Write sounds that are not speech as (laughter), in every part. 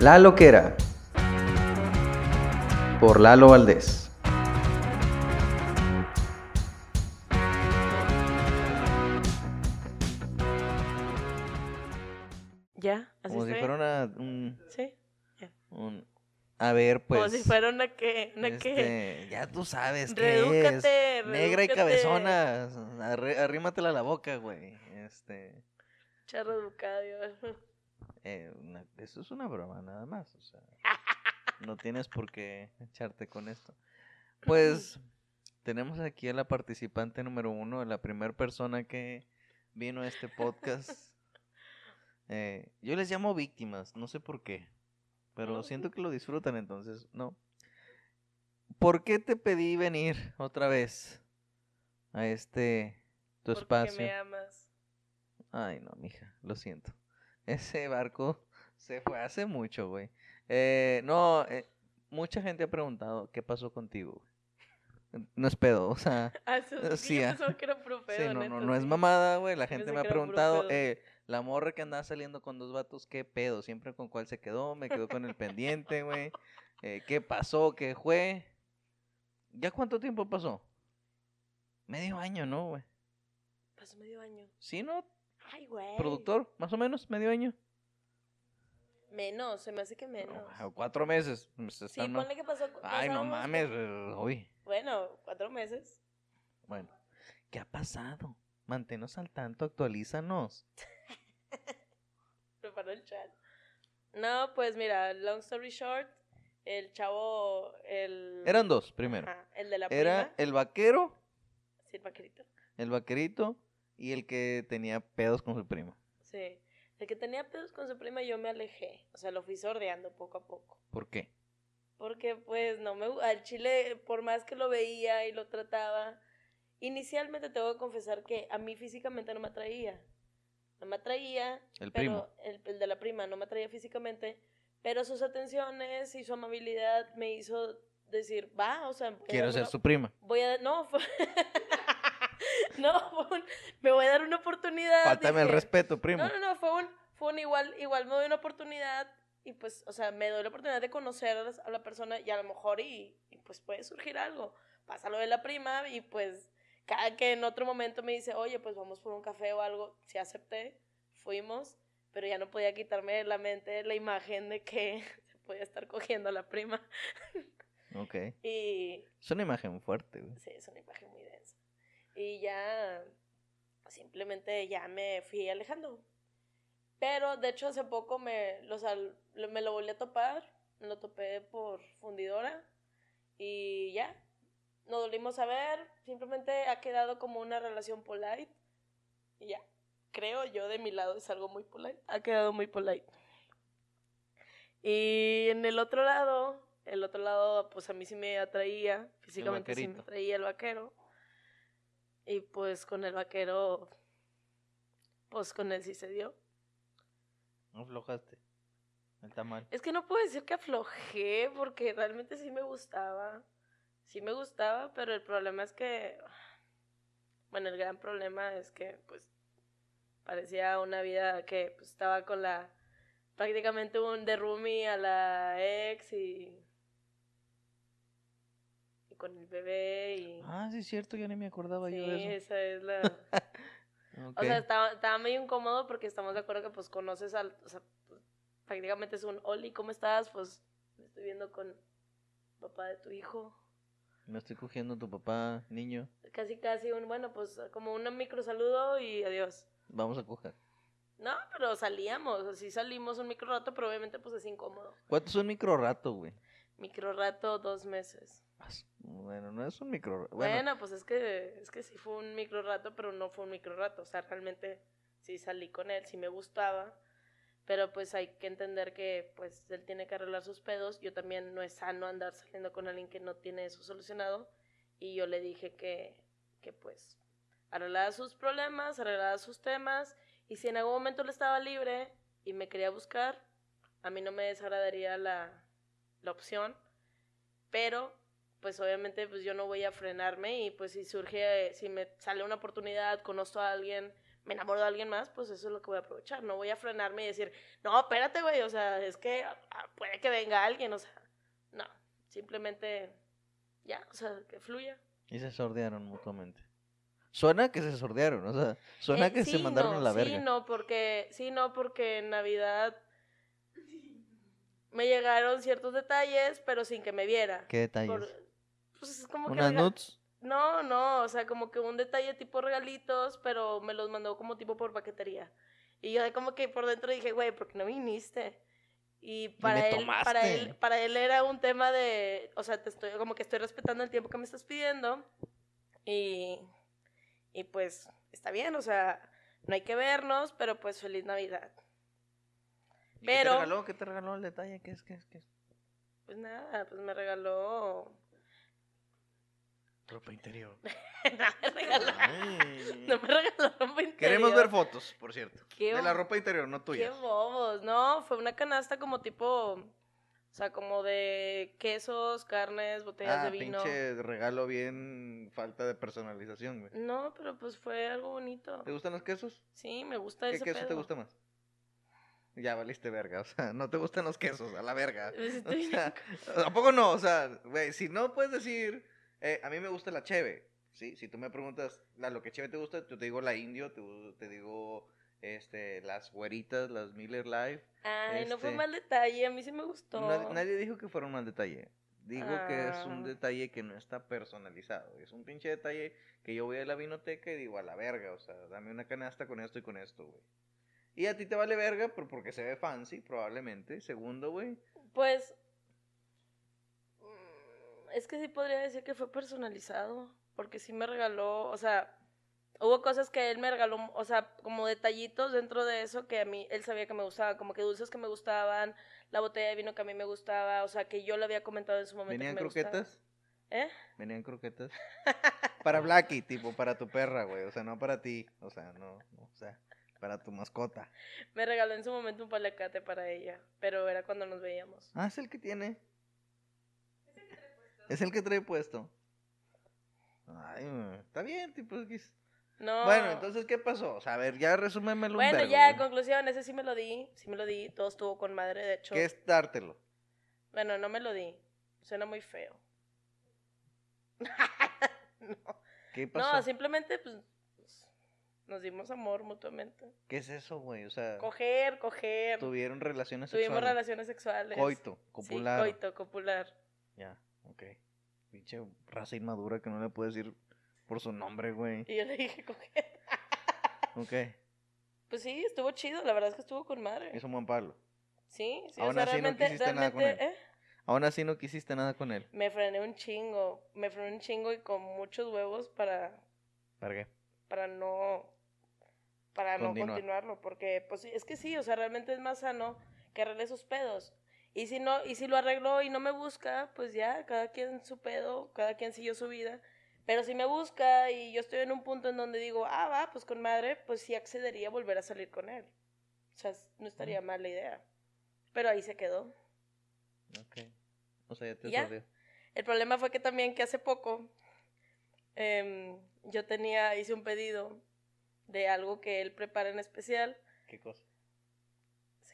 La Loquera. Por Lalo Valdés. Ya, así Como si fuera una, un, Sí. un- A ver, pues... Como si fuera una que, una que. este, ya tú sabes qué Redúcate, es. Negra y cabezona. arrímatela a la boca, güey. Este... Charro educado. Eh, una- eso es una broma, nada más. O sea, (laughs) no tienes por qué echarte con esto. Pues tenemos aquí a la participante número uno, la primera persona que vino a este podcast. (laughs) Eh, yo les llamo víctimas, no sé por qué, pero siento que lo disfrutan, entonces, no. ¿Por qué te pedí venir otra vez a este tu Porque espacio? me amas. Ay, no, mija, lo siento. Ese barco se fue hace mucho, güey. Eh, no, eh, mucha gente ha preguntado qué pasó contigo, güey. No es pedo, o sea, (laughs) Ah, eso, Eh, sí, sí, ah. que era puro sí, pedo, no, neta, no, no es sí. mamada, güey. La gente me ha preguntado, eh, la morra que andaba saliendo con dos vatos, ¿qué pedo? Siempre con cuál se quedó, me quedó con el pendiente, güey. Eh, ¿Qué pasó? ¿Qué fue? ¿Ya cuánto tiempo pasó? Medio año, ¿no, güey? Pasó medio año. ¿Sí, no? Ay, güey. ¿Productor? ¿Más o menos? ¿Medio año? Menos, se me hace que menos. Cuatro meses. pues, Sí, ponle que pasó. Ay, no mames, eh, uy. Bueno, cuatro meses. Bueno, ¿qué ha pasado? Manténnos al tanto, actualízanos. (laughs) Preparó el chat. No, pues mira, long story short, el chavo, el... Eran dos, primero. Ajá, el de la Era prima. el vaquero, Sí, el vaquerito. el vaquerito y el que tenía pedos con su primo. Sí. El que tenía pedos con su prima yo me alejé. O sea, lo fui sordeando poco a poco. ¿Por qué? Porque pues no me al chile, por más que lo veía y lo trataba, inicialmente tengo que confesar que a mí físicamente no me atraía. No me atraía, El pero primo. el, el de la prima no me atraía físicamente, pero sus atenciones y su amabilidad me hizo decir, va, o sea, Quiero ser una- su prima. voy a no, (laughs) fue- (laughs) no, fue un- me voy a dar una oportunidad. Faltame el dije, respeto, primo. no, no, no, fue un, fue un igual, igual me doy una oportunidad y pues, o sea, me doy la oportunidad de conocer a la persona y a lo mejor y, y, pues puede surgir algo. Pasa lo de la prima y pues cada que en otro momento me dice, oye, pues vamos por un café o algo, sí acepté, fuimos, pero ya no podía quitarme de la mente la imagen de que se (laughs) podía estar cogiendo a la prima. Ok. (laughs) Y Es una imagen fuerte, güey. Sí, es una imagen muy. Y ya, simplemente ya me fui alejando. Pero de hecho hace poco me, los me lo volví a topar, me lo topé por fundidora y ya, nos volvimos a ver, simplemente ha quedado como una relación polite y ya, creo yo de mi lado es algo muy polite, ha quedado muy polite. Y en el otro lado, el otro lado pues a mí sí me atraía, físicamente sí me atraía el vaquero. Y pues con el vaquero, pues con él sí se dio. No aflojaste. El tamal. Es que no puedo decir que aflojé porque realmente sí me gustaba. Sí me gustaba, pero el problema es que, bueno, el gran problema es que pues parecía una vida que pues, estaba con la, prácticamente un de roomie a la ex y con el bebé y... Ah, sí, es cierto, ya ni me acordaba sí, yo de eso. esa es la... (laughs) O sea, estaba, estaba medio incómodo porque estamos de acuerdo que pues conoces al, o sea, prácticamente es un Oli, ¿cómo estás? Pues me estoy viendo con papá de tu hijo. Me estoy cogiendo tu papá, niño. Casi, casi un, bueno, pues como un micro saludo y adiós. Vamos a coger. No, pero salíamos, así salimos un micro rato, pero obviamente pues es incómodo. ¿Cuánto es un micro rato, güey? Micro rato, dos meses. Bueno, no es un micro rato. Bueno, Bueno, pues es que, es que sí fue un micro rato, pero no fue un micro rato. O sea, realmente sí salí con él, sí me gustaba. Pero pues hay que entender que pues él tiene que arreglar sus pedos. Yo también no es sano andar saliendo con alguien que no tiene eso solucionado. Y yo le dije que, que pues arreglara sus problemas, arreglara sus temas. Y si en algún momento él estaba libre y me quería buscar, a mí no me desagradaría la, la opción. Pero pues obviamente pues yo no voy a frenarme y pues si surge, si me sale una oportunidad, conozco a alguien, me enamoro de alguien más, pues eso es lo que voy a aprovechar. No voy a frenarme y decir, no, espérate, güey, o sea, es que ah, puede que venga alguien, o sea, no, simplemente ya, o sea, que fluya. Y se sordearon mutuamente. Suena que se sordearon, o sea, suena Eh, que se mandaron no, a la verga. Sí, no, porque, sí, no, porque en Navidad me llegaron ciertos detalles, pero sin que me viera. ¿Qué detalles? Por- pues es como que ¿Unas rega- nuts? No, no, o sea, como que un detalle tipo regalitos, pero me los mandó como tipo por paquetería. Y yo como que por dentro dije, güey, ¿por qué no viniste? Y para él, para él, para él era un tema de, o sea, te estoy, como que estoy respetando el tiempo que me estás pidiendo. Y, y pues está bien, o sea, no hay que vernos, pero pues feliz Navidad. ¿Y pero- ¿Qué te regaló? ¿Qué te regaló el detalle? ¿Qué es? ¿Qué es? ¿Qué es? Pues nada, pues me regaló. Ropa interior. (laughs) no me regaló. Ay. No me regaló ropa Queremos interior. ver fotos, por cierto. Qué de la ropa interior, no Qué tuya. bobos, no, fue una canasta como tipo, o sea, como de quesos, carnes, botellas Ah, de vino. pinche regalo bien falta de personalización, güey. No, pero pues fue algo bonito. ¿Te gustan los quesos? Sí, me gusta ¿Qué ese queso te gusta más? Ya valiste verga, o sea, no te gustan los quesos, a la verga. Siento O sea, ¿A poco no? O sea, güey, si no puedes decir, eh, a mí me gusta la cheve, ¿sí? Si tú me preguntas, la, lo que cheve te gusta, yo te digo la indio, te, digo este, las güeritas, las Miller Live. Ay, no fue este- mal detalle, a mí sí me gustó. Nad- nadie dijo que fuera un mal detalle. Digo que es un Ah. detalle que no está personalizado. Es un pinche detalle que yo voy a la vinoteca y digo a la verga. O sea, dame una canasta con esto y con esto, güey. Y a ti te vale verga pero porque se ve fancy, probablemente. Segundo, güey. Pues, es que sí podría decir que fue personalizado, porque sí me regaló, o sea, hubo cosas que él me regaló, o sea, como detallitos dentro de eso que a mí, él sabía que me gustaba, como que dulces que me gustaban, la botella de vino que a mí me gustaba, o sea, que yo le había comentado en su momento. que ¿Venían gustaba. croquetas? ¿Eh? Venían croquetas. (laughs) para Blackie, tipo, para tu perra, güey. O sea, no para ti. O sea, no, no, o sea, para tu mascota. Me regaló en su momento un palacate para ella, pero era cuando nos veíamos. Ah, es el que tiene. Es el que trae puesto. Ay, está bien, tipo. No. Bueno, entonces, ¿qué pasó? O sea, a ver, ya resúmemelo un Bueno, ya, güey. conclusión, ese sí me lo di, sí me lo di, todo estuvo con madre, de hecho. ¿Qué es dártelo? Bueno, no me lo di. Suena muy feo. (laughs) no. ¿Qué pasó? No, simplemente pues, nos dimos amor mutuamente. ¿Qué es eso, güey? O sea, Coger, coger. tuvieron relaciones Tuvimos sexuales. relaciones sexuales. Coito, copular. Sí, coito, copular. Ya, ok. Pinche raza inmadura que no le puedes decir por su nombre, güey. Y yo le dije coger. (laughs) Ok, Pues sí, estuvo chido, la verdad es que estuvo con madre. hizo un buen Pablo. Sí, sí, Aún o sea, así no realmente, quisiste nada con él. ¿eh? Aún así no quisiste nada con él. Me frené un chingo, me frené un chingo y con muchos huevos para, ¿Para qué? para no para no Continuar. continuarlo porque pues sí, es que sí o sea realmente es más sano que arregle sus pedos y si no y si lo arregló y no me busca pues ya cada quien su pedo cada quien siguió su vida. Pero si me busca y yo estoy en un punto en donde digo ah va pues con madre pues sí accedería a volver a salir con él. O sea no estaría mal la idea. Pero ahí se quedó. Ok. O sea, ya te ¿Y ya? el problema fue que también que hace poco em, yo tenía hice un pedido de algo que él prepara en especial. ¿Qué cosa?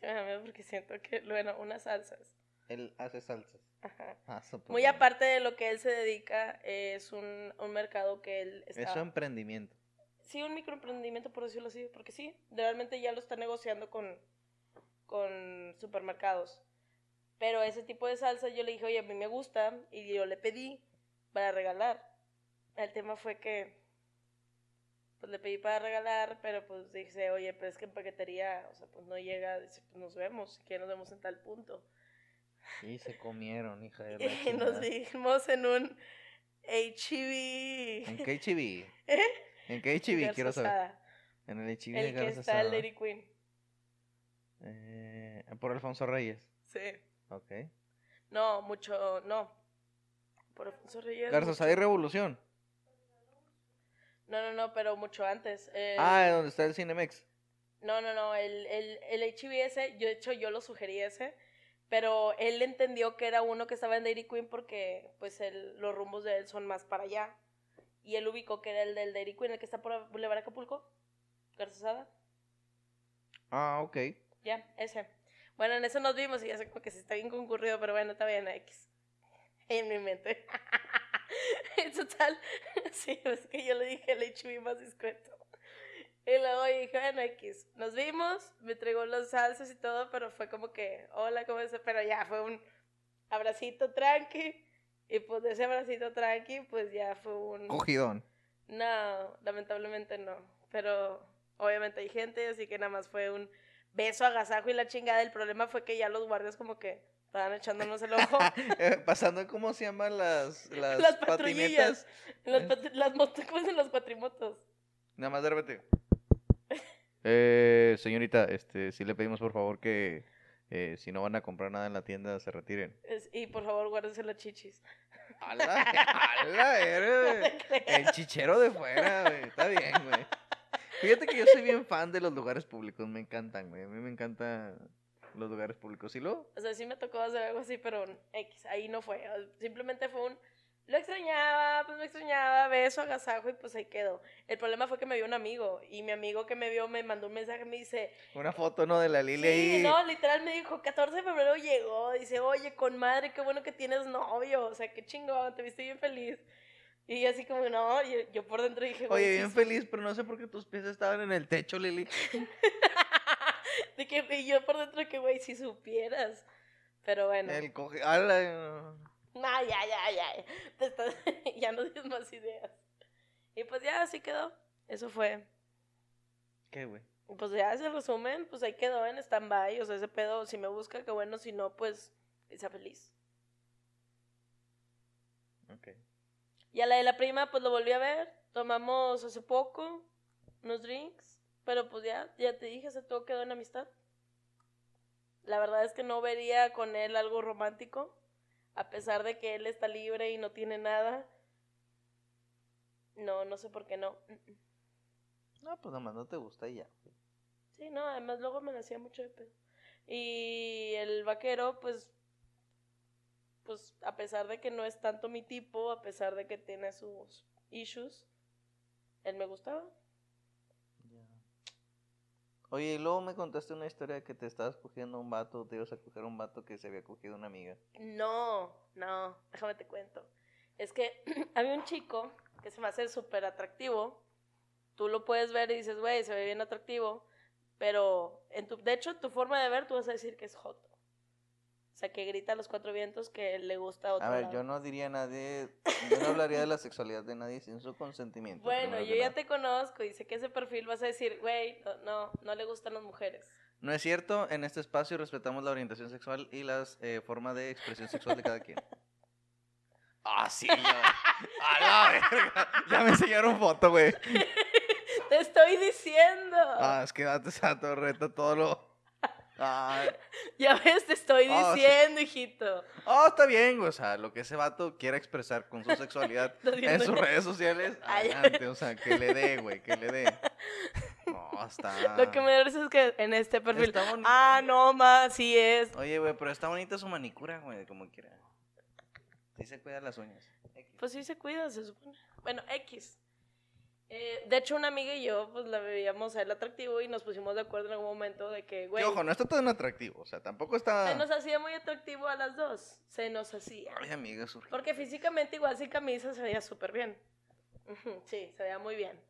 Sí, me da miedo porque siento que, bueno, unas salsas. Él hace salsas. Ajá. Ah, Muy aparte de lo que él se dedica, es un, un mercado que él está... Es su emprendimiento. Sí, un microemprendimiento, por decirlo así, porque sí, realmente ya lo está negociando con, con supermercados. Pero ese tipo de salsa yo le dije, oye, a mí me gusta, y yo le pedí para regalar. El tema fue que, pues le pedí para regalar, pero pues dije, oye, pero es que en paquetería, o sea, pues no llega, dice, pues nos vemos, que nos vemos en tal punto. Y se comieron, hija de (laughs) la Y nos vimos en un HEB. ¿En qué HB? (laughs) ¿Eh? ¿En qué HB? Quiero saber. En el HB de El que está el. Dairy Queen. Eh, por Alfonso Reyes. Sí. Ok. No, mucho, no. Por Alfonso Reyes. Garza mucho- Sada y Revolución. No, no, no, pero mucho antes. El- Ah, donde está el Cinemex. No, no, no, el, el, el HBS, yo de hecho yo lo sugerí ese, pero él entendió que era uno que estaba en Dairy Queen porque pues el, los rumbos de él son más para allá. Y él ubicó que era el del Dairy Queen, el que está por Boulevard Acapulco. Garzazada. Ah, ok. Ya, ese. Bueno, en eso nos vimos y ya sé como que sí está bien concurrido, pero bueno, está bien, X. (laughs) En mi mente. (laughs) (laughs) En Total, (laughs) sí, es que yo le dije el HB más discreto. Y luego dije, bueno, X. Nos vimos, me entregó los salsas y todo, pero fue como que, hola, ¿cómo estás? Pero ya fue un abracito tranqui. Y pues de ese abracito tranqui, pues ya fue un... Cogidón. No, lamentablemente no. Pero obviamente hay gente, así que nada más fue un beso, agasajo y la chingada. El problema fue que ya los guardias como que estaban echándonos el ojo. (laughs) Eh, pasando, ¿cómo se llaman las, (laughs) las, las patrullillas. Las, pat- las motos, ¿cómo dicen los cuatrimotos? Nada más de repente. (laughs) Eh, señorita, este, sí le pedimos por favor que eh, si no van a comprar nada en la tienda se retiren. Es- y por favor, guárdense las chichis. ¡Hala! ¡Hala! Eres No el chichero de fuera, güey. Está bien, güey. Fíjate que yo soy bien fan de los lugares públicos. Me encantan, güey. A mí me encantan los lugares públicos. ¿Y luego? O sea, sí me tocó hacer algo así, pero X, ahí no fue. Simplemente fue un. Lo extrañaba, pues me extrañaba, beso, agasajo y pues ahí quedó. El problema fue que me vio un amigo y mi amigo que me vio me mandó un mensaje, me dice, Una foto, ¿no? De la Lili Sí, ahí. no, literal me dijo, 14 de febrero llegó, dice, oye, con madre, qué bueno que tienes novio, o sea, qué chingón, te viste bien feliz. Y así como, no, yo, yo por dentro dije, Oye, bien feliz, pero no sé por qué tus pies estaban en el techo, Lili. (laughs) de que, y yo por dentro que, güey, si supieras. Pero bueno, El coge. ¡Hala! no, ya, ya, ya, te estás- (laughs) ya no tienes más ideas. Y pues ya, así quedó, eso fue. ¿Qué, güey? Pues ya, ese resumen, pues ahí quedó en stand-by, o sea, ese pedo, si me busca, qué bueno, si no, pues, que sea feliz. Ok. Y a la de la prima, pues lo volví a ver. Tomamos hace poco unos drinks. Pero pues ya, ya te dije, se todo quedó en amistad. La verdad es que no vería con él algo romántico. A pesar de que él está libre y no tiene nada. No, no sé por qué no. No, pues nomás no te gusta y ya. Sí, no, además luego me hacía mucho de pedo. Y el vaquero, pues, pues a pesar de que no es tanto mi tipo, a pesar de que tiene sus issues, él me gustaba. Ya. Oye, y luego me contaste una historia de que te estabas cogiendo a un vato, te ibas a coger a un vato que se había cogido una amiga. No, no, déjame te cuento. Es que (clears throat) había un chico que se me hace súper atractivo. Tú lo puedes ver y dices, güey, se ve bien atractivo. Pero, en tu, de hecho, tu forma de ver, tú vas a decir que es joto. O sea, que grita a los cuatro vientos que le gusta a otro A ver, lado. yo no diría a nadie, yo no hablaría de la sexualidad de nadie sin su consentimiento. Bueno, yo ya nada. te conozco y sé que ese perfil vas a decir, güey, no, no, no le gustan las mujeres. No es cierto, en este espacio respetamos la orientación sexual y las eh, formas de expresión sexual de cada quien. (laughs) Ah, sí, ya. A la verga. Ya me enseñaron foto, güey. (laughs) Te estoy diciendo. Ah, es que date esa torreta todo lo. Ah, (laughs) Ya ves, te estoy Ah, sí. diciendo, hijito. oh, está bien, güey. O sea, lo que ese vato quiera expresar con su sexualidad (laughs) en sus redes sociales, (laughs) Ay. adelante. O sea, que le dé, güey, que le dé. No, está. Lo que me da es que en este perfil. Está bonito. Ah, no, más, sí es. Oye, güey, pero está bonita su manicura, güey, como quiera. Sí se cuida las uñas. X. Pues sí se cuida, se supone. Bueno, X. Eh, de hecho, una amiga y yo, pues la veíamos a él atractivo y nos pusimos de acuerdo en algún momento de que, güey, ojo, no está tan atractivo. O sea, tampoco está. se nos hacía muy atractivo a las dos. Se nos hacía. Ay, amiga, su... Porque físicamente, igual sin camisa, se veía súper bien. Sí, se veía muy bien.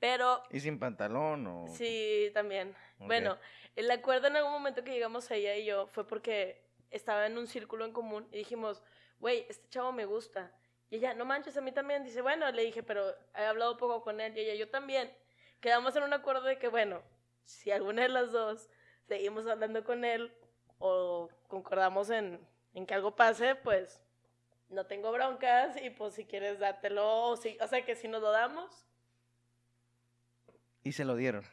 Pero ¿Y sin pantalón o.? Sí, también. Bueno, el acuerdo en algún momento que llegamos ella y yo fue porque estaba en un círculo en común y dijimos, güey, este chavo me gusta. Y ella, no manches, a mí también. Dice, bueno, le dije, pero he hablado poco con él. Y ella, yo también. Quedamos en un acuerdo de que, bueno, si alguna de las dos seguimos hablando con él o concordamos en, en que algo pase, pues no tengo broncas y pues si quieres dártelo, o, si, o sea que si nos lo damos, Y se lo dieron.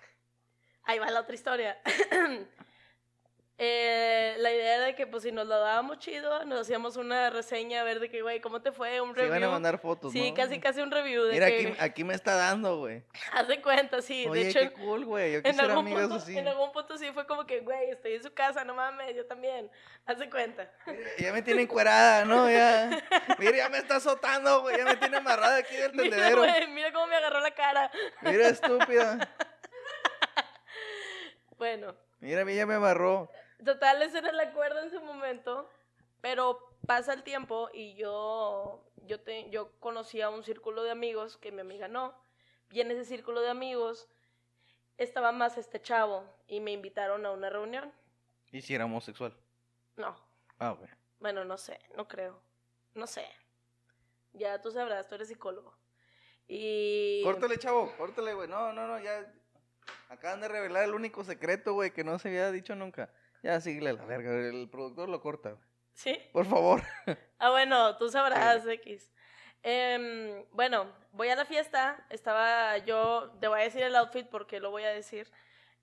Ahí va la otra historia. (clears throat) Eh, de que, pues, si nos lo dábamos chido, nos hacíamos una reseña a ver de que, güey, ¿cómo te fue? Un Se review. iban a mandar fotos, sí, ¿no? casi, casi un review de Mira, que, aquí, aquí me está dando, güey. (laughs) haz de cuenta, sí. Oye, de hecho, qué cool, güey. Yo en quisiera algún, amigas punto, así. en algún punto sí fue como que, güey, estoy en su casa, no mames, yo también. Haz de cuenta. (laughs) Ya me tiene encuerada, ¿no? Ya. (laughs) Mira, ya me está azotando, güey. Ya me tiene amarrada aquí del Mira, tendedero. güey, mira cómo me agarró la cara. Mira, estúpida. Bueno, Mira, a mí ya me amarró. Total, ese era el acuerdo en su momento, pero pasa el tiempo y yo, yo, te, yo conocí a un círculo de amigos que mi amiga no, y en ese círculo de amigos estaba más este chavo y me invitaron a una reunión. ¿Y si era homosexual? No, Ah, bueno. bueno, no sé, no creo, no sé. Ya tú sabrás, tú eres psicólogo. Y... Córtale, chavo, córtale, güey. No, no, no, ya. Acaban de revelar el único secreto, güey, que no se había dicho nunca. Ya, síguele la verga, el productor lo corta, güey. ¿Sí? Por favor. (laughs) Ah, bueno, tú sabrás, X. Em, bueno, voy a la fiesta. Estaba yo, te voy a decir el outfit porque lo voy a decir.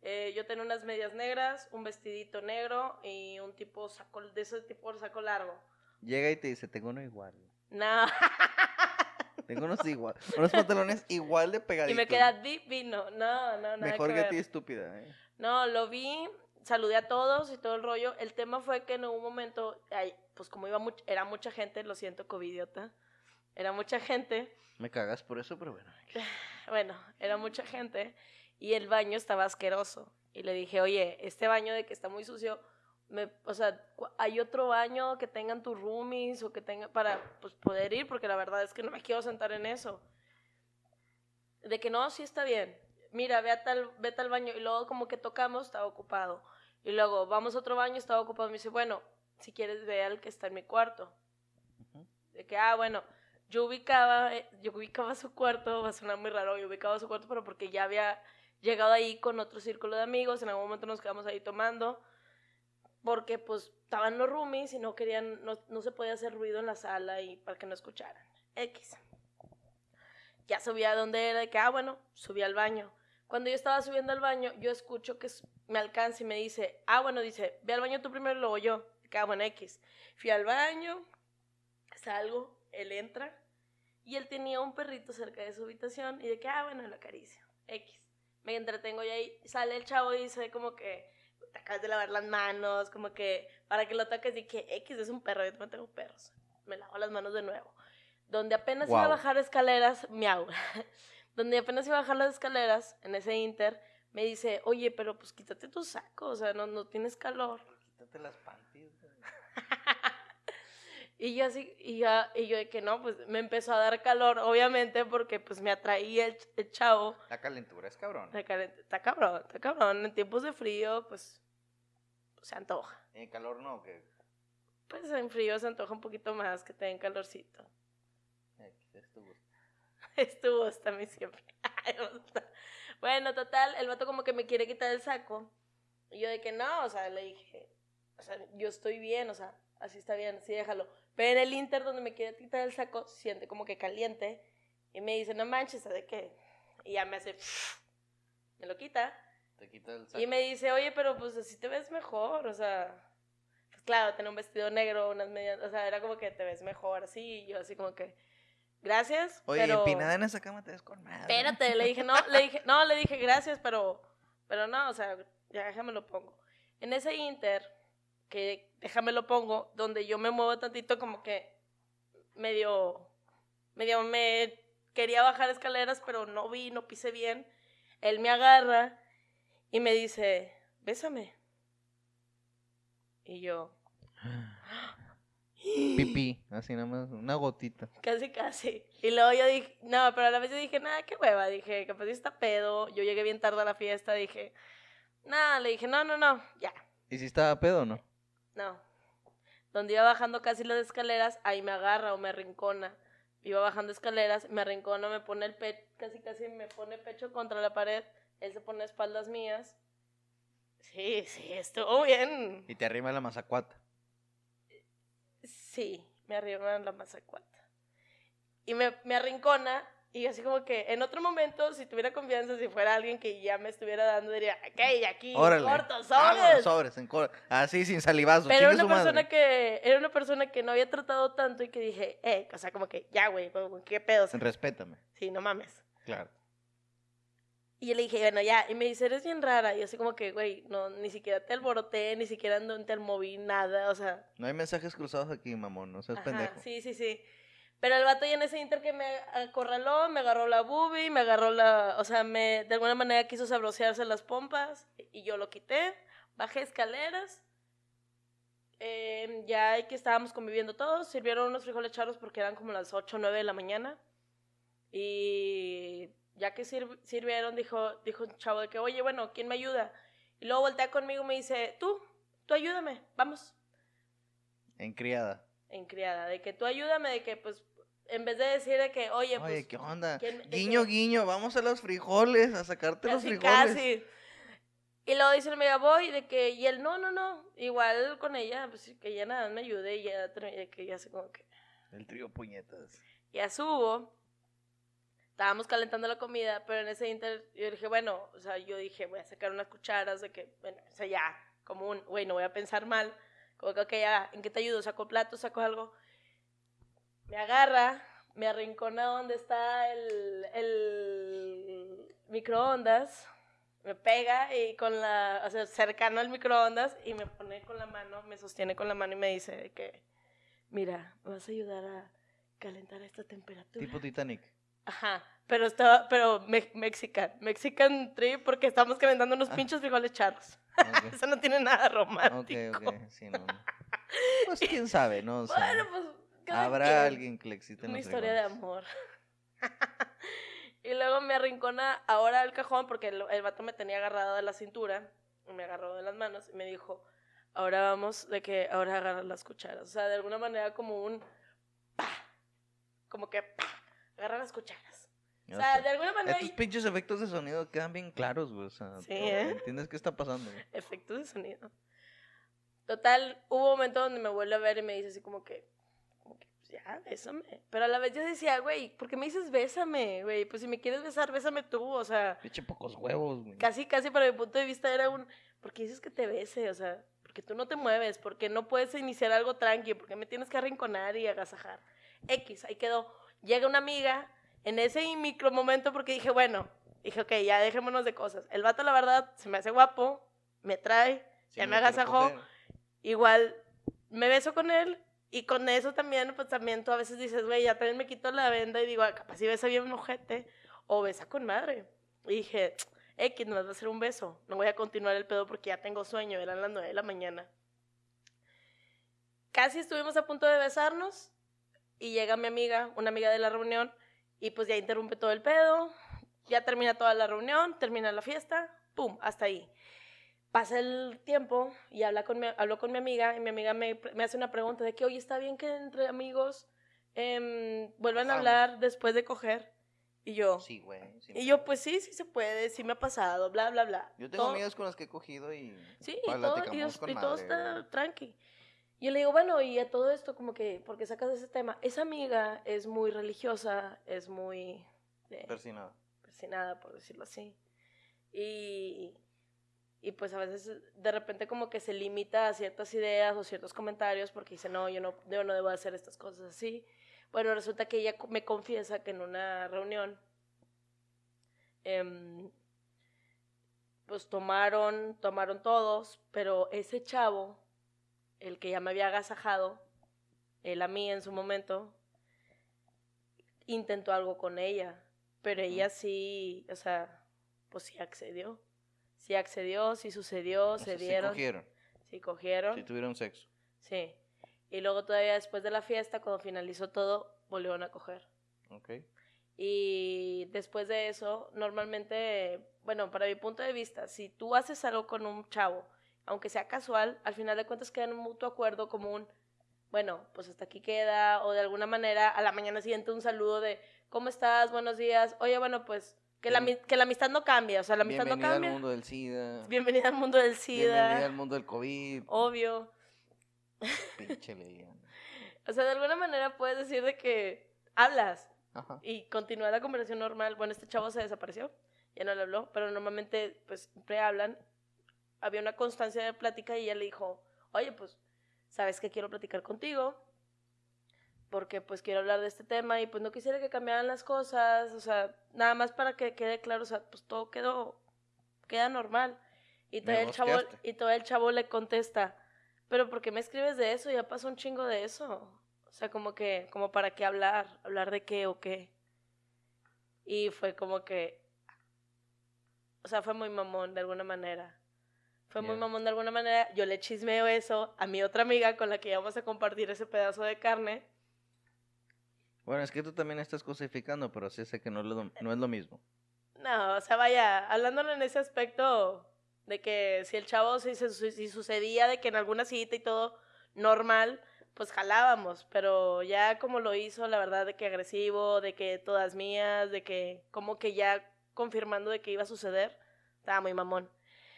Eh, yo tenía unas medias negras, un vestidito negro y un tipo saco, de ese tipo de saco largo. Llega y te dice, tengo uno igual. No. (laughs) Tengo unos igual. Unos pantalones igual de y pegaditos. me queda divino. No, no, nada Mejor que que a ti, estúpida. ¿eh? No, lo vi, saludé a todos y todo el rollo. El tema fue que en un momento, ay, pues como iba much- era mucha gente, lo siento, covidiota, era mucha gente. Me cagas por eso, pero bueno. (sighs) Bueno, era mucha gente y el baño estaba asqueroso. Y le dije, oye, este baño de que está muy sucio, me, o sea, hay otro baño que tengan tus roomies o que tengan para pues, poder ir, porque la verdad es que no me quiero sentar en eso. De que no, sí está bien. Mira, ve a tal, vete al baño. Y luego como que tocamos, estaba ocupado. Y luego vamos a otro baño, estaba ocupado. Me dice, bueno, si quieres ve al que está en mi cuarto. De que, ah, bueno, yo ubicaba, eh, yo ubicaba su cuarto, va a sonar muy raro, yo ubicaba su cuarto, pero porque ya había llegado ahí con otro círculo de amigos, en algún momento nos quedamos ahí tomando, porque pues estaban los roomies y no querían, no, no se podía hacer ruido en la sala y para que no escucharan. X. Ya subí a donde era, de que, ah, bueno, subí al baño. Cuando yo estaba subiendo al baño, yo escucho que me alcanza y me dice, ah, bueno, dice, ve al baño tú primero y luego yo. Ah, bueno, X. Fui al baño, salgo, él entra y él tenía un perrito cerca de su habitación y de que, ah, bueno, lo acaricio. X. Me entretengo y ahí sale el chavo y dice como que te acabas de lavar las manos, como que para que lo toques y que X es un perro, yo también tengo perros. Me lavo las manos de nuevo. Donde apenas iba a bajar escaleras, miau. (laughs) Donde apenas iba a bajar las escaleras, en ese inter, me dice, oye, pero pues quítate tu saco, o sea, no, no tienes calor. Quítate las panties. (laughs) Y yo así, y, ya, y yo de que no, pues me empezó a dar calor, obviamente, porque pues me atraía el, el chavo. La calentura es cabrón. Está calen- Está cabrón, está cabrón. En tiempos de frío, pues, pues, se antoja. En calor no, que. Pues en frío se antoja un poquito más que tenga calorcito. eh, es tu gusto. (laughs) Estuvo hasta a mí siempre. (laughs) Bueno, total, el vato como que me quiere quitar el saco. Y yo de que no, o sea, le dije, o sea, yo estoy bien, o sea, así está bien, así déjalo. Pero en el inter donde me quiere quitar el saco, siente como que caliente. Y me dice, no manches, ¿de qué? Y ya me hace, me lo quita. Te quita el saco. Y me dice, oye, pero pues así te ves mejor, o sea, pues claro, tenía un vestido negro, unas medias, o sea, era como que te ves mejor así, y yo así como que, gracias, Oye, pero... empinada en esa cama te ves con madre. Espérate, le dije, no, le dije, no, le dije gracias, pero, pero no, o sea, ya déjame lo pongo. En ese inter, que déjame lo pongo, donde yo me muevo tantito como que medio, medio me quería bajar escaleras, pero no vi, no pisé bien. Él me agarra y me dice, bésame. Y yo, Pipí, así nada más, una gotita. Casi, casi. Y luego yo dije, no, pero a la vez yo dije, nada, qué hueva. Dije, capaz sí está pedo. Yo llegué bien tarde a la fiesta. Dije, nada, le dije, no, no, no, ya, ¿Y si estaba pedo o no? no. Donde iba bajando casi las escaleras, ahí me agarra o me arrincona. Iba bajando escaleras, me arrincona, me pone el pecho, casi, casi me pone pecho contra la pared. Él se pone a espaldas mías. Sí, sí, estuvo bien. Y te arrima la mazacuata. Sí, me arriba en la mazacuata. Y me, me arrincona y así como que en otro momento, si tuviera confianza, si fuera alguien que ya me estuviera dando, diría, ok, aquí, Órale. corto, Vámonos, sobres. sobres, en cor- Así, sin salivazo. Pero era una persona madre. que, era una persona que no había tratado tanto y que dije, eh, o sea, como que, ya, güey, qué pedo. Respétame, Sí, no mames. claro. Y yo le dije, bueno, ya. Y me dice, eres bien rara. Y yo así como que, güey, no, ni siquiera te alboroté, ni siquiera no te moví, nada. O sea, No hay mensajes cruzados aquí, mamón, no seas Ajá, pendejo. Sí, sí, sí. Pero el vato ya en ese inter que me acorraló, me agarró la boobie, me agarró la... O sea, me, de alguna manera quiso sabrosearse las pompas y yo lo quité. Bajé escaleras. Eh, ya que estábamos conviviendo todos, sirvieron unos frijoles charros porque eran como las 8 o 9 de la mañana. Y ya que sir- sirvieron, dijo, dijo un chavo de que, oye, bueno, ¿quién me ayuda? Y luego voltea conmigo y me dice, tú, tú ayúdame, vamos En criada. en criada, de que tú ayúdame, de que pues en vez de decir de que, oye, Oye, pues ¿qué onda? ¿quién- de Guiño, guiño, vamos a los frijoles, a sacarte los frijoles. casi. Y luego dice amiga, voy, de que, y él, no, no, no, igual con ella, pues que ella nada me ayude y ya, que ya sé como que, El trío puñetas. ya subo, estábamos calentando la comida, pero en ese inter, yo dije, bueno, o sea, yo dije, voy a sacar unas cucharas de que, bueno, o sea, ya, como un, güey, no voy a pensar mal, como que, ok, ya, ¿en qué te ayudo? ¿Saco plato? ¿Saco algo? Me agarra, me arrincona donde está el, el microondas, me pega y con la, o sea, cercano al microondas y me pone con la mano, me sostiene con la mano y me dice que, mira, ¿me vas a ayudar a calentar esta temperatura? Tipo Titanic. Ajá, pero estaba, pero me, mexican, mexican trip porque estamos calentando unos Ah. pinches frijoles charros. Ok, (laughs) Eso no tiene nada ok, romántico. ok, sí, no. (laughs) Pues quién sabe, ¿no? O sea, Bueno, pues habrá alguien que le Una los historia de amor. (laughs) y luego me arrincona ahora al cajón porque el, el vato me tenía agarrado de la cintura, y me agarró de las manos y me dijo, ahora vamos de que ahora agarras las cucharas. O sea, de alguna manera como un como que agarra las cucharas. O Ya sea, de alguna manera Estos pinches efectos de sonido quedan bien claros, güey. O sea, Sí, ¿eh? ¿entiendes qué está pasando? güey? efectos de sonido. Total, hubo un momento donde me vuelve a ver y me dice así como que, como que, pues ya, bésame. Pero a la vez yo decía, güey, ¿por qué me dices bésame, güey? Pues si me quieres besar, bésame tú, o sea, Pinche pocos huevos, güey. casi, casi para mi punto de vista era un, ¿por qué dices que te bese? O sea, porque tú no te mueves, porque no puedes iniciar algo tranqui, porque me tienes que arrinconar y agasajar. X, ahí quedó. Llega una amiga en ese micro momento porque dije, bueno, dije, ok, ya dejémonos de cosas. El vato, la verdad, se me hace guapo, me trae, Sí ya me agasajó. igual me beso con él y con eso también, pues también tú a veces dices, güey, ya también me quito la venda y digo, ah, capaz si besa bien un ojete o besa con madre. Y dije, X, nos va a hacer un beso, no voy a continuar el pedo porque ya tengo sueño, eran las 9 de la mañana. Casi estuvimos a punto de besarnos y llega mi amiga, una amiga de la reunión, y pues ya interrumpe todo el pedo, ya termina toda la reunión, termina la fiesta, pum, hasta ahí pasa el tiempo y habla con mi, hablo con mi amiga y mi amiga me, me hace una pregunta de que, oye, ¿está bien que entre amigos em, vuelvan a hablar después de coger? Y yo, Sí, güey. sí y yo, pues sí, sí se puede, sí me ha pasado, bla, bla, bla. Yo tengo Todo- amigas con las que he cogido y. Sí, y todo, y, y todo está tranqui. Y yo le digo, bueno, y a todo esto, como que, ¿por qué sacas ese tema? Esa amiga es muy religiosa, es muy de- Persinado. persinada, por decirlo así. Y, y pues a veces de repente como que se limita a ciertas ideas o ciertos comentarios porque dice, no, yo no, yo no debo hacer estas cosas así. Bueno, resulta que ella me confiesa que en una reunión, em, pues tomaron, tomaron todos, pero ese chavo, el que ya me había agasajado, él a mí en su momento, intentó algo con ella, pero ella sí, o sea, pues sí accedió. Sí accedió, sí sucedió, O se sea, sí dieron, cogieron. sí cogieron, Sí tuvieron sexo. sí. Y luego todavía después de la fiesta, cuando finalizó todo, volvieron a coger. Ok. Y después de eso, normalmente, bueno, para mi punto de vista, si tú haces algo con un chavo, aunque sea casual, al final de cuentas queda en un mutuo acuerdo común. Bueno, pues hasta aquí queda, o de alguna manera a la mañana siguiente un saludo de ¿cómo estás? Buenos días. Oye, bueno, pues que la, que la amistad no cambia, o sea, la amistad no Bienvenida al cambia. mundo del SIDA. Bienvenida al mundo del Bienvenida SIDA, al mundo del COVID. obvio. Pinche. (laughs) O sea, de alguna manera puedes decir de que hablas, Ajá. y continúa la conversación normal. Bueno, este chavo se desapareció, ya no le habló, pero normalmente pues siempre hablan. Había una constancia de plática y ella le dijo, oye, pues, sabes que quiero platicar contigo, porque pues quiero hablar de este tema y pues no quisiera que cambiaran las cosas, o sea, nada más para que quede claro, o sea, pues todo quedó, queda normal. Y todo, Me el chavo, y todo el chavo le contesta, pero ¿por qué me escribes de eso? Ya pasó un chingo de eso. O sea, como que, como para qué hablar, hablar de qué o qué. Y fue como que, o sea, fue muy mamón de alguna manera. Fue muy Ya. mamón de alguna manera. Yo le chismeo eso a mi otra amiga con la que íbamos a compartir ese pedazo de carne. Bueno, es que tú también estás cosificando, pero sí sé que no es lo, no es lo mismo. No, o sea, vaya, hablándolo en ese aspecto de que si el chavo, si, se- si sucedía de que en alguna cita y todo normal, pues jalábamos, pero ya como lo hizo, la verdad, de que agresivo, de que todas mías, de que como que ya confirmando de que iba a suceder, estaba muy mamón.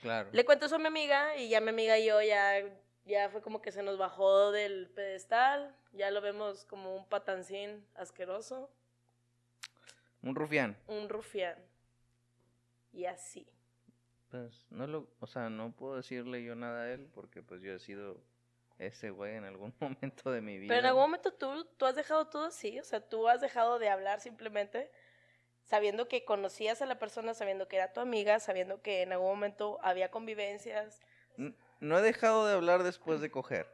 Claro. Le cuento eso a mi amiga y ya mi amiga y yo ya, ya fue como que se nos bajó del pedestal, ya lo vemos como un patancín asqueroso, Un rufián. un rufián. Y así. Pues no lo, o sea, no puedo decirle yo nada a él porque pues yo he sido ese güey en algún (laughs) momento de mi vida. Pero en algún momento tú, tú has dejado todo así, o sea, tú has dejado de hablar simplemente sabiendo que conocías a la persona, sabiendo que era tu amiga, sabiendo que en algún momento había convivencias. No he dejado de hablar después de coger.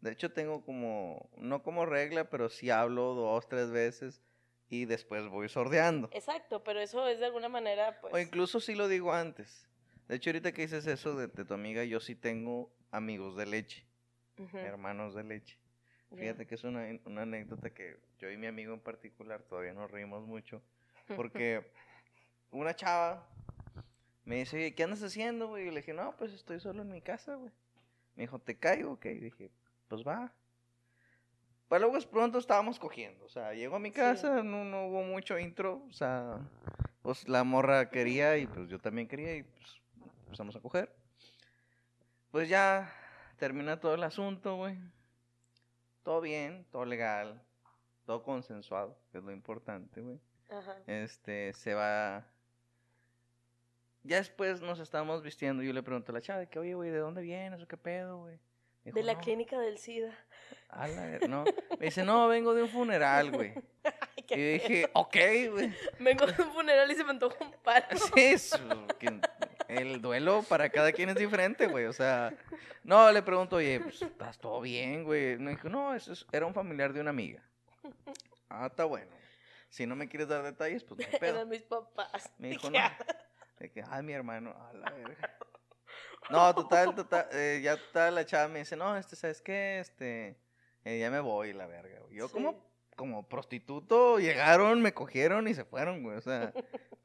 De hecho tengo como, no como regla, pero sí hablo dos, tres veces y después voy sordeando. Exacto, pero eso es de alguna manera, pues... O incluso sí lo digo antes. De hecho ahorita que dices eso de, de tu amiga, yo sí tengo amigos de leche, hermanos de leche. Fíjate que es una, una anécdota que yo y mi amigo en particular todavía nos reímos mucho. Porque una chava me dice, "Oye, ¿qué andas haciendo, güey? Y le dije, no, pues estoy solo en mi casa, güey. Me dijo, ¿te caigo? Ok, dije, pues va. Pero luego es pronto estábamos cogiendo. O sea, llego a mi Sí. casa, no, no hubo mucho intro. O sea, pues la morra quería y pues yo también quería y pues empezamos a coger. Pues ya termina todo el asunto, güey. Todo bien, todo legal, todo consensuado, que es lo importante, güey. Ajá. Este, se va. Ya después nos estábamos vistiendo y yo le pregunto a la chava de que, oye, güey, ¿de dónde vienes o qué pedo, güey? De la "No, clínica del SIDA. a la no. Me dice, no, vengo de un funeral, güey. (laughs) Y yo dije, ok, güey. Vengo de un funeral y se me antoja un palo. (laughs) Sí, es, que el duelo para cada quien es diferente, güey. O sea, no, le pregunto, oye, pues, ¿estás todo bien, güey? Me dijo, no, eso es- era un familiar de una amiga. Ah, está bueno. Si no me quieres dar detalles, pues no hay (laughs) pedo. Eran mis papás. (laughs) Me dijo, no. "Ah". De que, ay, mi hermano, a la verga. No, total, total, eh, ya total, la chava me dice, no, este, ¿sabes qué? Este, eh, ya me voy, la verga. güey. Yo Sí. como, como prostituto, llegaron, me cogieron y se fueron, güey, o sea, (laughs)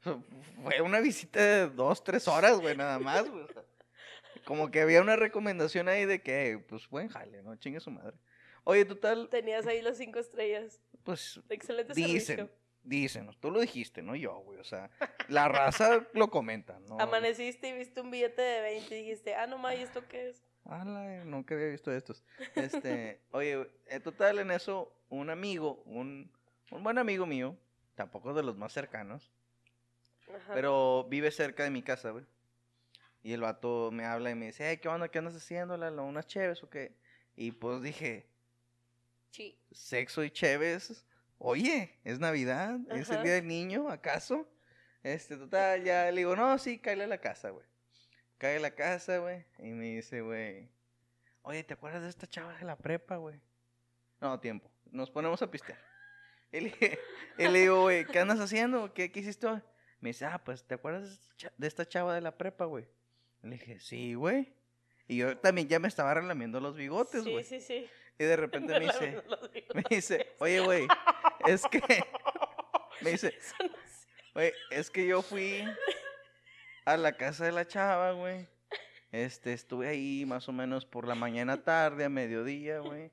fue una visita de dos, tres horas, güey, nada más, güey. o sea, como que había una recomendación ahí de que, pues, buen jale, ¿no? Chingue su madre. Oye, total, Tenías ahí las cinco estrellas. pues, Excelente dicen, servicio. Dicen, tú lo dijiste, no yo, güey, o sea, la raza (laughs) lo comenta, ¿no? Amaneciste y viste un billete de 20 y dijiste, ah, no ma, ¿y esto qué es? Ala, nunca había visto estos. Este, (laughs) oye, en total en eso, un amigo, un, un buen amigo mío, tampoco de los más cercanos, Ajá. pero vive cerca de mi casa, güey. Y el vato me habla y me dice, hey, ¿qué onda? ¿Qué andas haciendo? ¿Unas cheves o qué? Y pues dije, Sí. sexo y cheves. Oye, es Navidad, es el día del niño, ¿acaso? Este, total, ya le digo, no, sí, cáele a la casa, güey. Cae a la casa, güey, y me dice, güey, oye, ¿te acuerdas de esta chava de la prepa, güey? No, tiempo, nos ponemos a pistear. Y le, y le digo, güey, ¿qué andas haciendo? ¿Qué, qué hiciste hoy? Me dice, ah, pues, ¿te acuerdas de esta chava de la prepa, güey? Le dije, sí, güey. Y yo también ya me estaba relamiendo los bigotes, güey. Sí, sí, sí. Y de repente (laughs) me dice, me dice, oye, güey, es que, (laughs) me dice, güey, es que yo fui a la casa de la chava, güey. Este, estuve ahí más o menos por la mañana tarde, a mediodía, güey.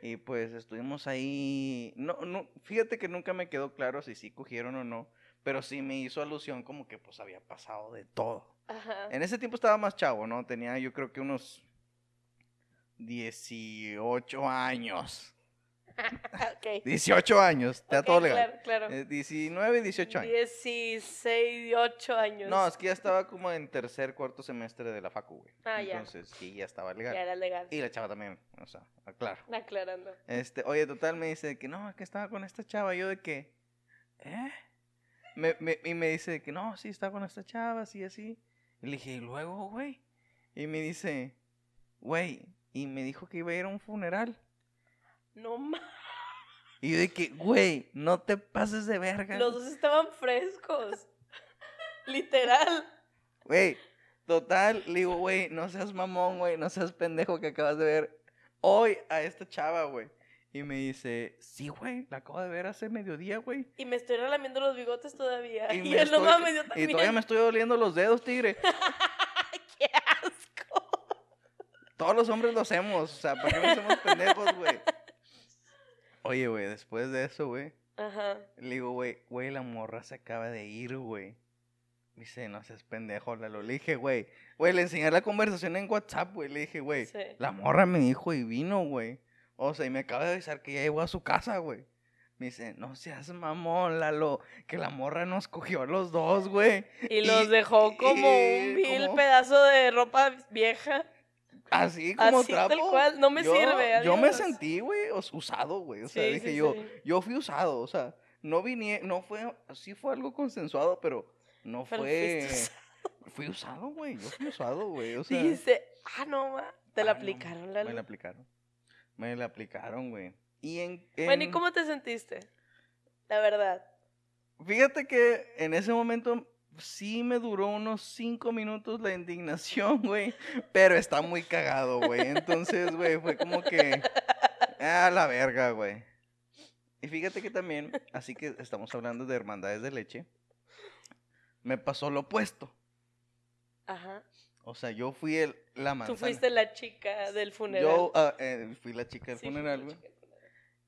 Y pues estuvimos ahí. No, no, fíjate que nunca me quedó claro si sí cogieron o no. Pero sí me hizo alusión como que pues había pasado de todo. Ajá. En ese tiempo estaba más chavo, ¿no? Tenía yo creo que unos 18 años. Ok. 18 años, está Ok, todo legal. Claro, claro. Eh, 19 y 18 años. 16, 8 años. No, es que ya estaba como en tercer, cuarto semestre de la facu, güey. Ah, ya. Entonces, sí, ya estaba Ya legal. era legal. Y la chava también, o sea, claro. Aclarando. Este, oye, total, me dice que no, que estaba con esta chava. Yo de que, ¿eh? Me, me- y me dice que no, sí, estaba con esta chava, así, así. Y le dije, ¿y luego, güey? Y me dice, güey, y me dijo que iba a ir a un funeral. No ma. Y yo de que, güey, no te pases de verga. Los dos estaban frescos. (laughs) Literal. Güey, total, le digo, güey, no seas mamón, güey, no seas pendejo que acabas de ver hoy a esta chava, güey. Y me dice, sí, güey, la acabo de ver hace mediodía, güey. Y me estoy relamiendo los bigotes todavía. Y, (laughs) me él no mames, yo Y también. todavía me estoy doliendo los dedos, tigre. (laughs) ¡Qué asco! Todos los hombres lo hacemos, o sea, ¿para qué nos hacemos pendejos, güey? Oye, güey, después de eso, güey, Ajá. le digo, güey, güey, la morra se acaba de ir, güey. Dice, no seas pendejo, Lalo. Le dije, güey, güey, le enseñé la conversación en WhatsApp, güey. Le dije, güey, Sí. la morra me dijo y vino, güey. O sea, y me acaba de avisar que ya llegó a su casa, güey. Me dice, no seas mamón, Lalo, que la morra nos cogió a los dos, güey. Y los dejó como y- un vil ¿cómo? pedazo de ropa vieja. Así como Así, tal trapo. cual, no me Yo- sirve, Yo me sentí, güey, usado, güey. O sea, Sí, dije sí, yo, sí. yo fui usado, o sea, no vine, no fue, sí fue algo consensuado, pero no Pero fue. (laughs) Fui usado, güey. Yo fui usado, güey. O sea, Dice, ah, no, ma. Te la ah, no, aplicaron, Me la aplicaron. Me la aplicaron, güey. Y en, Bueno, ¿y cómo te sentiste? La verdad. Fíjate que en ese momento sí me duró unos cinco minutos la indignación, (laughs) güey. Pero está muy cagado, güey. Entonces, güey, fue como que. A la verga, güey. Y fíjate que también, así que estamos hablando de hermandades de leche. Me pasó lo opuesto. Ajá. O sea, yo fui el, la manzana. Tú fuiste la chica del funeral. Yo ah, eh, fui la chica del Sí, funeral, güey.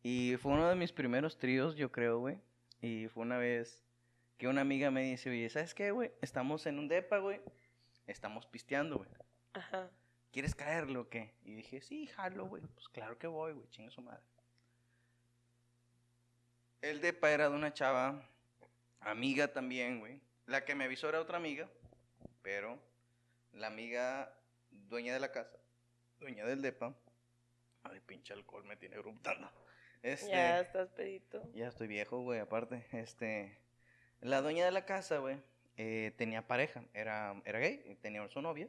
Y fue uno de mis primeros tríos, yo creo, güey. Y fue una vez que una amiga me dice, oye, ¿sabes qué, güey? Estamos en un depa, güey. Estamos pisteando, güey. Ajá. ¿Quieres caerle o qué? Y dije, sí, jalo, güey. Pues claro que voy, güey. Chinga su madre. El depa era de una chava, amiga también, güey. La que me avisó era otra amiga, pero la amiga dueña de la casa, dueña del depa. Ay, pinche alcohol me tiene eruptando. Este, Ya estás pedito. ya estoy viejo, güey, aparte. Este, la dueña de la casa, güey, eh, tenía pareja, era, era gay, tenía su novia.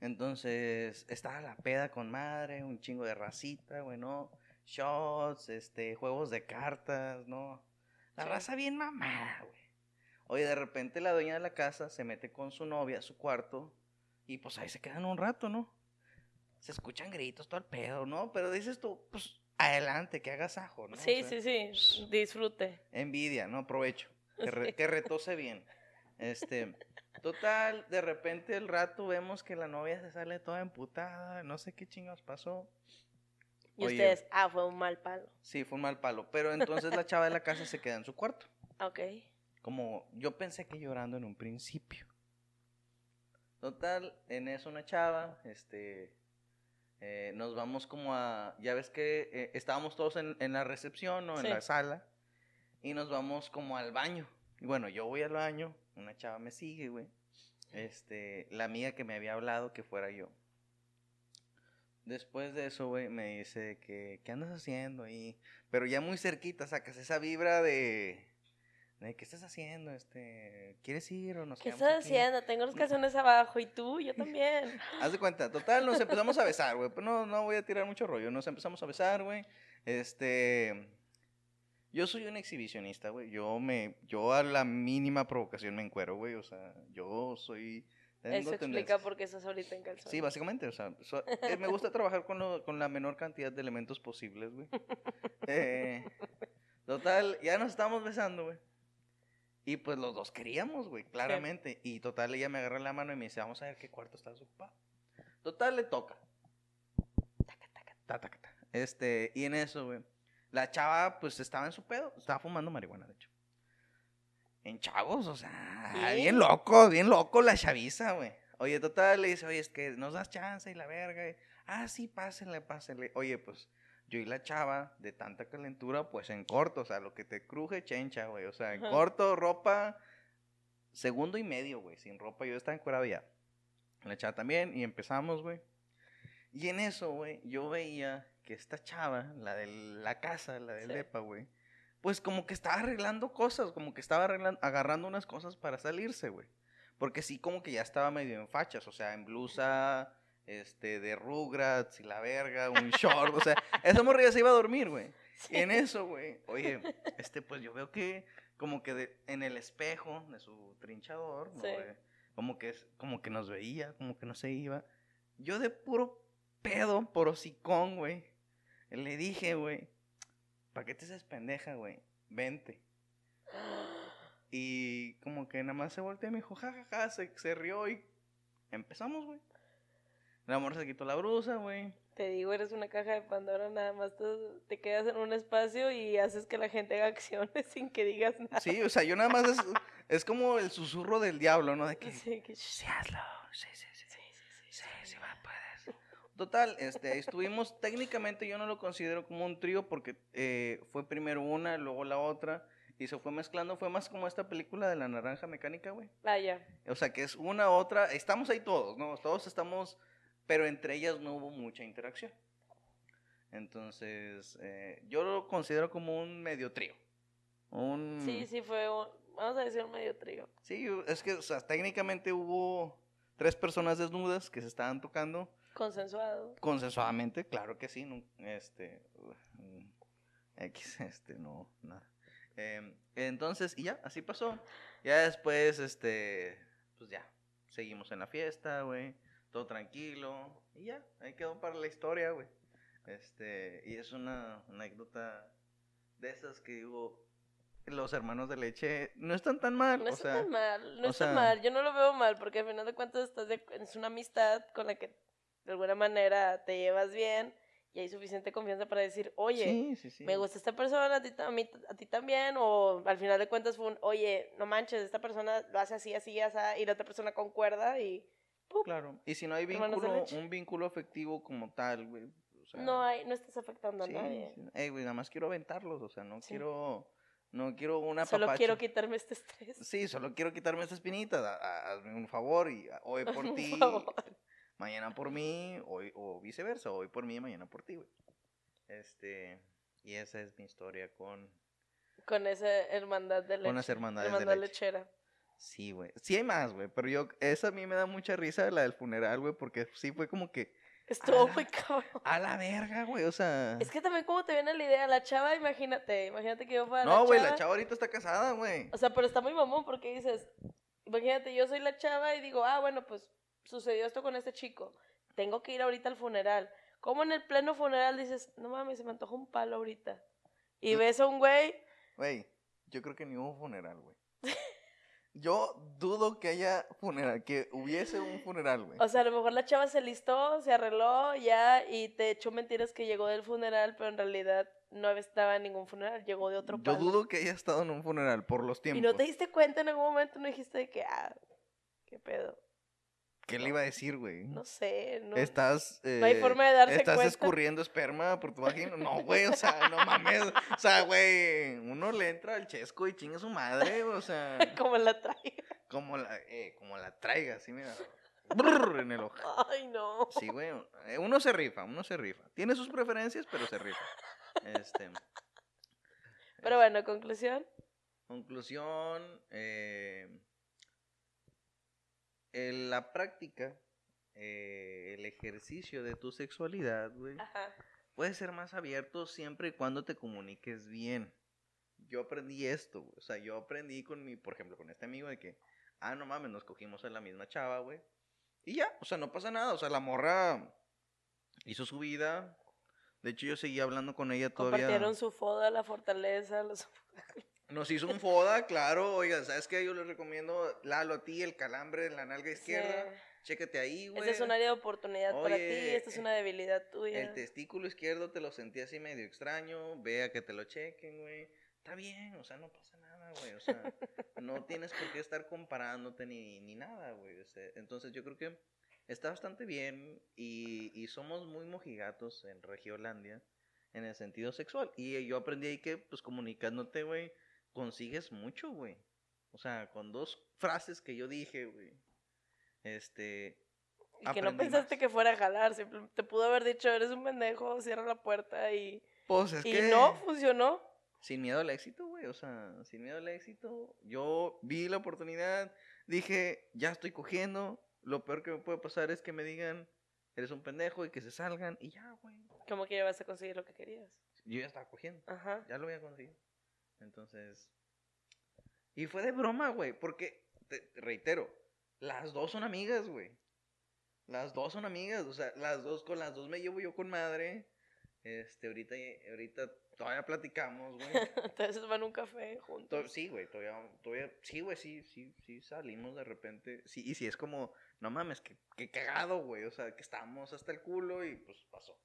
Entonces, estaba la peda con madre, un chingo de racita, güey, ¿no? Shots, este, juegos de cartas, ¿no? La Sí. raza bien mamada, güey. Oye, de repente la dueña de la casa se mete con su novia a su cuarto y pues ahí se quedan un rato, ¿no? Se escuchan gritos, todo el pedo, ¿no? Pero dices tú, pues adelante, que hagas ajo, ¿no? O Sí, sea, sí, sí. Disfrute. Envidia, ¿no? Aprovecho. Que, re- que retose bien. Este, total, de repente el rato vemos que la novia se sale toda emputada, no sé qué chingados pasó. Y Oye. ustedes, ah, fue un mal palo. Sí, fue un mal palo. Pero entonces la chava de la casa se queda en su cuarto. Ok. Como yo pensé que llorando en un principio. Total, en eso una chava, este, eh, nos vamos como a, ya ves que eh, estábamos todos en, en la recepción o en Sí. la sala y nos vamos como al baño. Y bueno, yo voy al baño, una chava me sigue, güey. Este, la amiga que me había hablado que fuera yo. Después de eso, güey, me dice que, ¿qué andas haciendo? Y, pero ya muy cerquita, sacas esa vibra de, de, ¿qué estás haciendo? Este, ¿quieres ir o nos ¿Qué estás aquí?" haciendo? Tengo los (laughs) calzones abajo y tú, yo también. (laughs) Haz de cuenta, total, nos empezamos a besar, güey. Pero no, no voy a tirar mucho rollo. Nos empezamos a besar, güey. Este. Yo soy un exhibicionista, güey. Yo me. Yo a la mínima provocación me encuero, güey. O sea, yo soy. Eso explica tendencias. por qué estás ahorita en calzones. Sí, básicamente, o sea, so- eh, me gusta trabajar con, lo- con la menor cantidad de elementos posibles, güey. (laughs) Eh, total, ya nos estábamos besando, güey. Y pues los dos queríamos, güey, claramente. Y total, ella me agarra la mano y me dice, vamos a ver qué cuarto estás ocupado. Total, le toca. Taca, taca. Ta, ta, ta. Este, y en eso, güey. La chava, pues, estaba en su pedo. Estaba fumando marihuana, de hecho. En chavos, o sea, bien loco, bien loco la chaviza, güey. Oye, total, le dice, oye, es que nos das chance y la verga. y, ah, sí, pásenle, pásenle. Oye, pues, yo y la chava, de tanta calentura, pues en corto, o sea, lo que te cruje, chencha, güey. O sea, en Ajá. corto, ropa, segundo y medio, güey. Sin ropa, yo estaba encuerado ya. La chava también, y empezamos, güey. Y en eso, güey, yo veía que esta chava, la de la casa, la del Sí. güey, pues como que estaba arreglando cosas, como que estaba arreglando, agarrando unas cosas para salirse, güey. Porque sí, como que ya estaba medio en fachas, o sea, en blusa, este, de Rugrats y la verga, un (laughs) short, o sea, esa morrilla se iba a dormir, güey. En eso, güey, oye, este, pues yo veo que como que de- en el espejo de su trinchador, como que es- como que nos veía, como que no se iba. Yo de puro pedo, por hocicón, güey, le dije, güey, ¿para qué te haces pendeja, güey? Vente. Y como que nada más se volteó y me dijo, jajaja, se, se rió y empezamos, güey. El amor se quitó la brusa, güey. Te digo, eres una caja de Pandora, nada más tú te quedas en un espacio y haces que la gente haga acciones (laughs) sin que digas nada. Sí, o sea, yo nada más es, es como el susurro del diablo, ¿no? De que, Sí, que- sí, hazlo, sí, sí. Total, este, ahí estuvimos, técnicamente yo no lo considero como un trío porque eh, fue primero una, luego la otra, y se fue mezclando, fue más como esta película de la naranja mecánica, güey. Ah, ya. O sea, que es una, otra, estamos ahí todos, ¿no? Todos estamos, pero entre ellas no hubo mucha interacción. Entonces, eh, yo lo considero como un medio trío. Un... Sí, sí, fue, un- vamos a decir un medio trío. Sí, es que, o sea, técnicamente hubo tres personas desnudas que se estaban tocando Consensuado. consensuadamente, claro que sí, no, este, mm, X, este, no, nada. Em, entonces, y ya, así pasó. Ya después, este, pues ya, seguimos en la fiesta, güey, todo tranquilo, y ya, ahí quedó para la historia, güey. Este, y es una anécdota de esas que digo, los hermanos de leche no están tan mal, No o está sea, tan mal, no o está sea- mal. Yo no lo veo mal porque al final de cuentas estás de- es una amistad con la que de alguna manera te llevas bien y hay suficiente confianza para decir, oye, sí, sí, sí. me gusta esta persona, a ti, ta- a, mí- a ti también, o al final de cuentas fue un, oye, no manches, esta persona lo hace así, así, así, y la otra persona concuerda y. Claro, y si no hay vínculo, un vínculo afectivo como tal, güey. o sea, no hay, no estás afectando a nadie. sí, Ey, güey, nada más quiero aventarlos, o sea, no quiero, no quiero una Solo quiero quitarme este estrés. Sí, solo quiero quitarme esta espinita, hazme un favor y hoy (laughs) por ti, favor. Mañana por mí, hoy, o viceversa, hoy por mí, mañana por ti, güey. Este, y esa es mi historia con, Con esa hermandad de leche. con las hermandades de hermandad leche. lechera. Sí, güey. Sí hay más, güey, pero yo, esa a mí me da mucha risa, la del funeral, güey, porque sí fue como que, Estuvo muy cabrón. a la verga, güey, o sea... Es que también como te viene la idea, la chava, imagínate, imagínate que yo fuera No, güey, la chava ahorita está casada, güey. O sea, pero está muy mamón porque dices, imagínate, yo soy la chava y digo, ah, bueno, pues sucedió esto con este chico. Tengo que ir ahorita al funeral. Como en el pleno funeral dices, no mames, se me antoja un palo ahorita. Y ves a un güey, Güey, yo creo que ni hubo funeral, güey. (laughs) Yo dudo que haya funeral, que hubiese un funeral, güey. o sea, a lo mejor la chava se listó, se arregló ya y te echó mentiras que llegó del funeral, pero en realidad no estaba en ningún funeral, llegó de otro Yo palo. dudo que haya estado en un funeral por los y tiempos. no te diste cuenta en algún momento, no dijiste de que, ah, qué pedo. ¿Qué le iba a decir, güey? No sé, no. Estás. No hay eh, forma de darse ¿Estás cuenta. escurriendo esperma por tu vagina? No, güey, o sea, no mames. O sea, güey, uno le entra al chesco y chinga su madre, o sea, (laughs) Como la trae. como la, eh, como la traiga, así, mira. brrr, (laughs) en el ojo. Ay, no. Sí, güey. eh, Uno se rifa, uno se rifa. Tiene sus preferencias, pero se rifa. Este. Pero bueno, conclusión. Conclusión. eh, en la práctica, eh, el ejercicio de tu sexualidad, güey, puede ser más abierto siempre y cuando te comuniques bien. Yo aprendí esto, güey, o sea, yo aprendí con mi, por ejemplo, con este amigo de que, ah, no mames, nos cogimos a la misma chava, güey. Y ya, o sea, no pasa nada, o sea, la morra hizo su vida. De hecho, yo seguía hablando con ella todavía. Compartieron su foda, la fortaleza, los... (laughs) (laughs) Nos hizo un foda, claro. Oiga, ¿sabes qué? Yo les recomiendo, Lalo, a ti, el calambre en la nalga izquierda. Sí. Chécate ahí, güey. Esta es un área de oportunidad para ti, esta es una debilidad tuya. El testículo izquierdo te lo sentí así medio extraño. Vea que te lo chequen, güey. Está bien, o sea, no pasa nada, güey. O sea, no (laughs) tienes por qué estar comparándote ni, ni nada, güey. o sea, entonces yo creo que está bastante bien y, y somos muy mojigatos en Regiolandia en el sentido sexual. Y yo aprendí ahí que, pues, comunicándote, güey, consigues mucho, güey. O sea, con dos frases que yo dije, güey. Este, y que no pensaste más. que fuera a jalar, te pudo haber dicho, eres un pendejo, cierra la puerta y... pues es y que... no, funcionó. Sin miedo al éxito, güey. O sea, sin miedo al éxito. Yo vi la oportunidad. Dije, ya estoy cogiendo. Lo peor que me puede pasar es que me digan, eres un pendejo y que se salgan. Y ya, güey. Como que ya vas a conseguir lo que querías. Yo ya estaba cogiendo. Ajá. Ya lo había conseguido. Entonces. Y fue de broma, güey. Porque, te, reitero, las dos son amigas, güey. Las dos son amigas. O sea, las dos, con las dos me llevo yo con madre. Este, ahorita, ahorita todavía platicamos, güey. (laughs) Entonces van a un café To- juntos. Sí, güey, todavía, todavía, sí, güey, sí, sí, sí, salimos de repente. Sí, y sí, es como, no mames, que, que cagado, güey. O sea, que estábamos hasta el culo y pues pasó.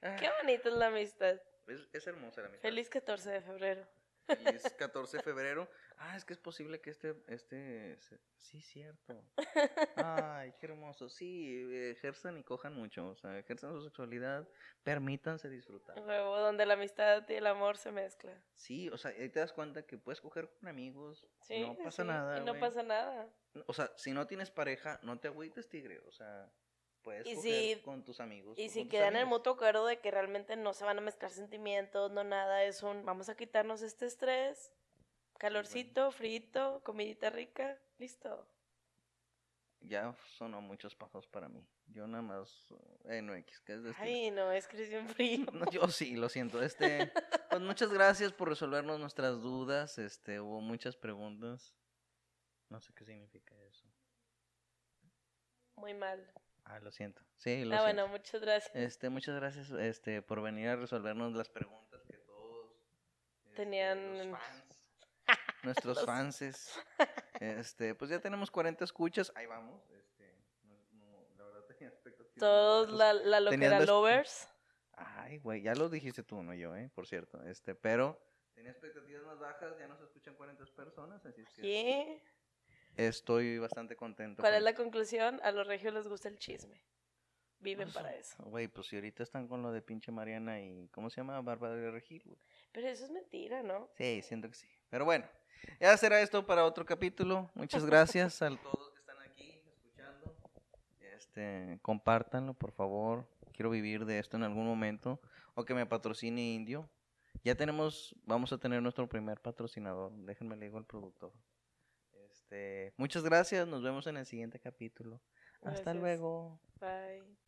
Ah, Qué bonita es la amistad. Es, es hermosa la amistad. Feliz 14 de febrero. Feliz (laughs) 14 de febrero. Ah, es que es posible que este, este, sí, cierto. (laughs) Ay, qué hermoso. Sí, ejerzan y cojan mucho. O sea, ejerzan su sexualidad, permítanse disfrutar. Luego, donde la amistad y el amor se mezclan. Sí, o sea, ahí te das cuenta que puedes coger con amigos, Sí, no pasa sí, nada. Y no pasa nada. O sea, si no tienes pareja, no te agüites, tigre. O sea, puedes Y coger si- con tus amigos. Y si quedan en el mutuo acuerdo de que realmente no se van a mezclar sentimientos, no nada, es un vamos a quitarnos este estrés, calorcito, frito, comidita rica, listo. Ya sonó muchos pasos para mí. Yo nada más. Eh, no X, que es de estilo. Ay, no, es bien frío. (laughs) No, yo sí, lo siento. Este, pues muchas gracias por resolvernos nuestras dudas. Este, hubo muchas preguntas. No sé qué significa eso. Muy mal. Ah, lo siento. Sí, lo Ah, siento. bueno, muchas gracias. Este, muchas gracias este, por venir a resolvernos las preguntas que todos este, Tenían- los fans, (laughs) nuestros Los- fanses. (laughs) Este, pues ya tenemos 40 escuchas. Ahí vamos. Este, no, no, la verdad tenía expectativas. Todos la, la las- lovers. Ay, güey, ya lo dijiste tú, no yo, ¿eh? Por cierto. Este, pero tenía expectativas más bajas, ya nos escuchan 40 personas, así es que ¿Qué? Estoy bastante contento. ¿Cuál con es la conclusión? A los regios les gusta el chisme. Viven para eso. Güey, pues si ahorita están con lo de pinche Mariana y, ¿cómo se llama? Bárbara de Regil, güey. Pero eso es mentira, ¿no? Sí, siento que sí. Pero bueno, ya será esto para otro capítulo. Muchas gracias a todos que están aquí escuchando. Este, compártanlo, por favor. Quiero vivir de esto en algún momento. O que me patrocine Indio. Ya tenemos, vamos a tener nuestro primer patrocinador. Déjenme le digo al productor. Este, muchas gracias. Nos vemos en el siguiente capítulo. Hasta luego. Bye.